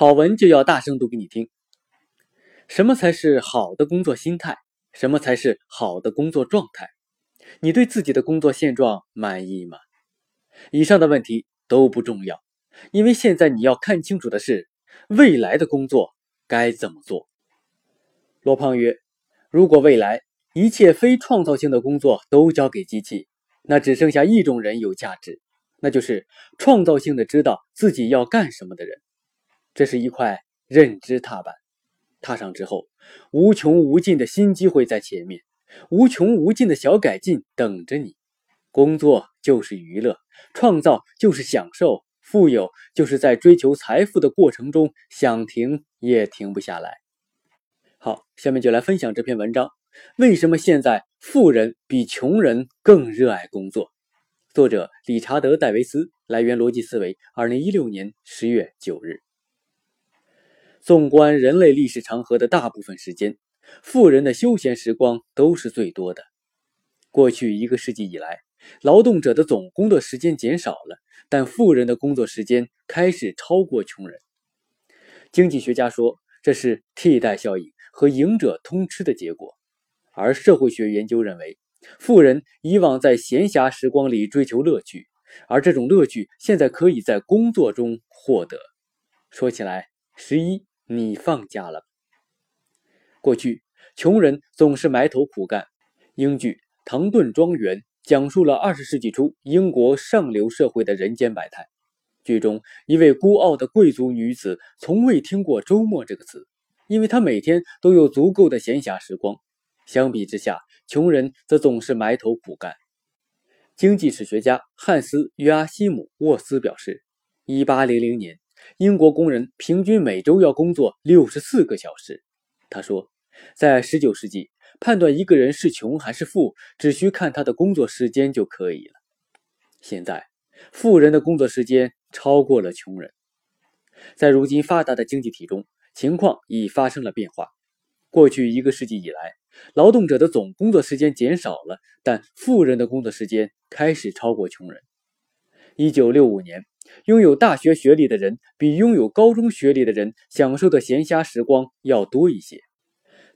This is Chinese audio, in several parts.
好文就要大声读给你听。什么才是好的工作心态？什么才是好的工作状态？你对自己的工作现状满意吗？以上的问题都不重要，因为现在你要看清楚的是未来的工作该怎么做。罗胖曰：“如果未来一切非创造性的工作都交给机器，那只剩下一种人有价值，那就是创造性的知道自己要干什么的人。这是一块认知踏板。”踏上之后，无穷无尽的新机会在前面，无穷无尽的小改进等着你。工作就是娱乐，创造就是享受，富有就是在追求财富的过程中想停也停不下来。好，下面就来分享这篇文章：为什么现在富人比穷人更热爱工作？作者理查德·戴维斯，来源逻辑思维，二零一六年十月九日。纵观人类历史长河的大部分时间，富人的休闲时光都是最多的。过去一个世纪以来，劳动者的总工作时间减少了，但富人的工作时间开始超过穷人。经济学家说，这是替代效应和赢者通吃的结果。而社会学研究认为，富人以往在闲暇时光里追求乐趣，而这种乐趣现在可以在工作中获得。说起来，十一。你放假了。过去，穷人总是埋头苦干。英剧《唐顿庄园》讲述了二十世纪初英国上流社会的人间百态。剧中，一位孤傲的贵族女子从未听过“周末”这个词，因为她每天都有足够的闲暇时光。相比之下，穷人则总是埋头苦干。经济史学家汉斯·约阿希姆沃斯表示，一八零零年。英国工人平均每周要工作六十四个小时。他说，在19世纪，判断一个人是穷还是富，只需看他的工作时间就可以了。现在，富人的工作时间超过了穷人。在如今发达的经济体中，情况已发生了变化。过去一个世纪以来，劳动者的总工作时间减少了，但富人的工作时间开始超过穷人。1965年。拥有大学学历的人比拥有高中学历的人享受的闲暇时光要多一些，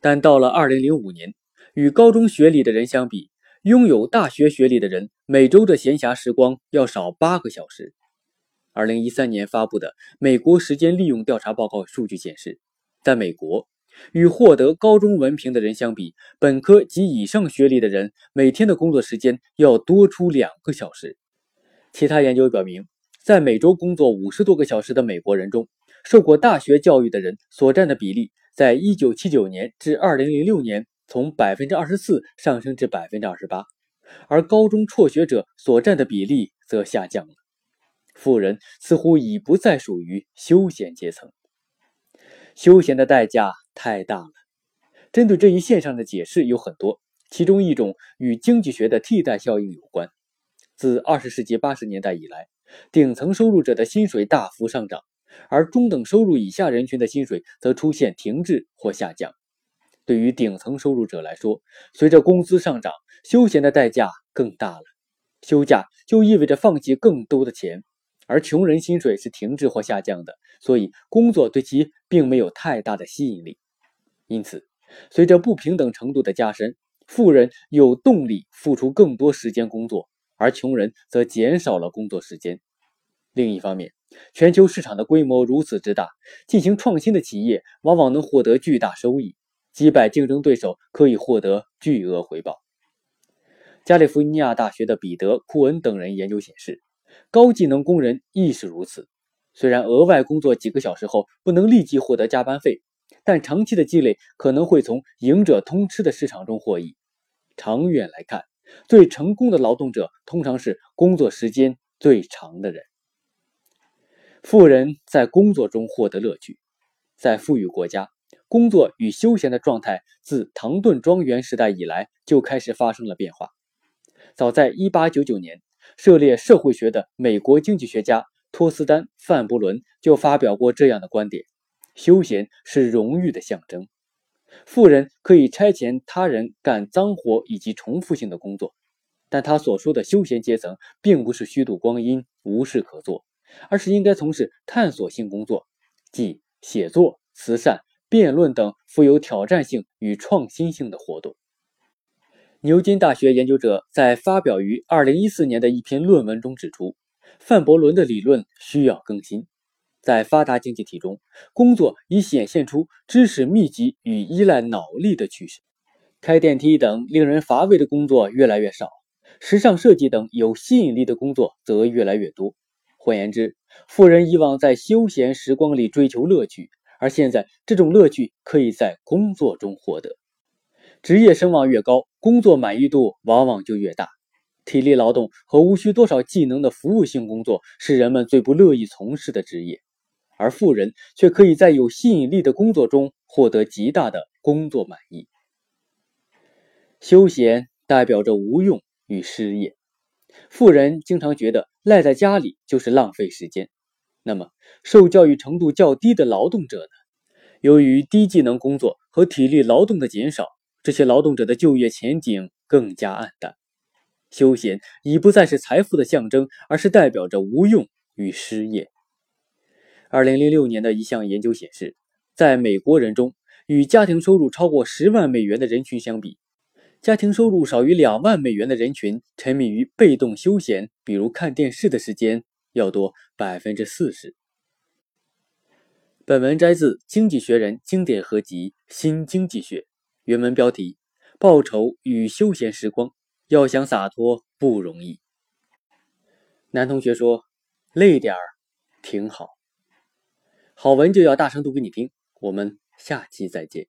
但到了2005年，与高中学历的人相比，拥有大学学历的人每周的闲暇时光要少八个小时。2013年发布的美国时间利用调查报告数据显示，在美国，与获得高中文凭的人相比，本科及以上学历的人每天的工作时间要多出两个小时。其他研究表明。在每周工作五十多个小时的美国人中，受过大学教育的人所占的比例，在一九七九年至二零零六年从百分之二十四上升至百分之二十八，而高中辍学者所占的比例则下降了。富人似乎已不再属于休闲阶层，休闲的代价太大了。针对这一现象的解释有很多，其中一种与经济学的替代效应有关。自二十世纪八十年代以来。顶层收入者的薪水大幅上涨，而中等收入以下人群的薪水则出现停滞或下降。对于顶层收入者来说，随着工资上涨，休闲的代价更大了。休假就意味着放弃更多的钱，而穷人薪水是停滞或下降的，所以工作对其并没有太大的吸引力。因此，随着不平等程度的加深，富人有动力付出更多时间工作。而穷人则减少了工作时间。另一方面，全球市场的规模如此之大，进行创新的企业往往能获得巨大收益，击败竞争对手可以获得巨额回报。加利福尼亚大学的彼得·库恩等人研究显示，高技能工人亦是如此。虽然额外工作几个小时后不能立即获得加班费，但长期的积累可能会从赢者通吃的市场中获益。长远来看，最成功的劳动者通常是工作时间最长的人。富人在工作中获得乐趣，在富裕国家，工作与休闲的状态自唐顿庄园时代以来就开始发生了变化。早在1899年，涉猎社会学的美国经济学家托斯丹·范伯伦就发表过这样的观点：休闲是荣誉的象征。富人可以差遣他人干脏活以及重复性的工作，但他所说的休闲阶层并不是虚度光阴、无事可做，而是应该从事探索性工作，即写作、慈善、辩论等富有挑战性与创新性的活动。牛津大学研究者在发表于2014年的一篇论文中指出，范伯伦的理论需要更新。在发达经济体中，工作已显现出知识密集与依赖脑力的趋势。开电梯等令人乏味的工作越来越少，时尚设计等有吸引力的工作则越来越多。换言之，富人以往在休闲时光里追求乐趣，而现在这种乐趣可以在工作中获得。职业声望越高，工作满意度往往就越大。体力劳动和无需多少技能的服务性工作是人们最不乐意从事的职业。而富人却可以在有吸引力的工作中获得极大的工作满意。休闲代表着无用与失业。富人经常觉得赖在家里就是浪费时间。那么，受教育程度较低的劳动者呢？由于低技能工作和体力劳动的减少，这些劳动者的就业前景更加暗淡。休闲已不再是财富的象征，而是代表着无用与失业。二零零六年的一项研究显示，在美国人中，与家庭收入超过十万美元的人群相比，家庭收入少于两万美元的人群沉迷于被动休闲，比如看电视的时间要多百分之四十。本文摘自《经济学人》经典合集《新经济学》，原文标题：报酬与休闲时光，要想洒脱不容易。男同学说：“累点儿挺好。”好文就要大声读给你听，我们下期再见。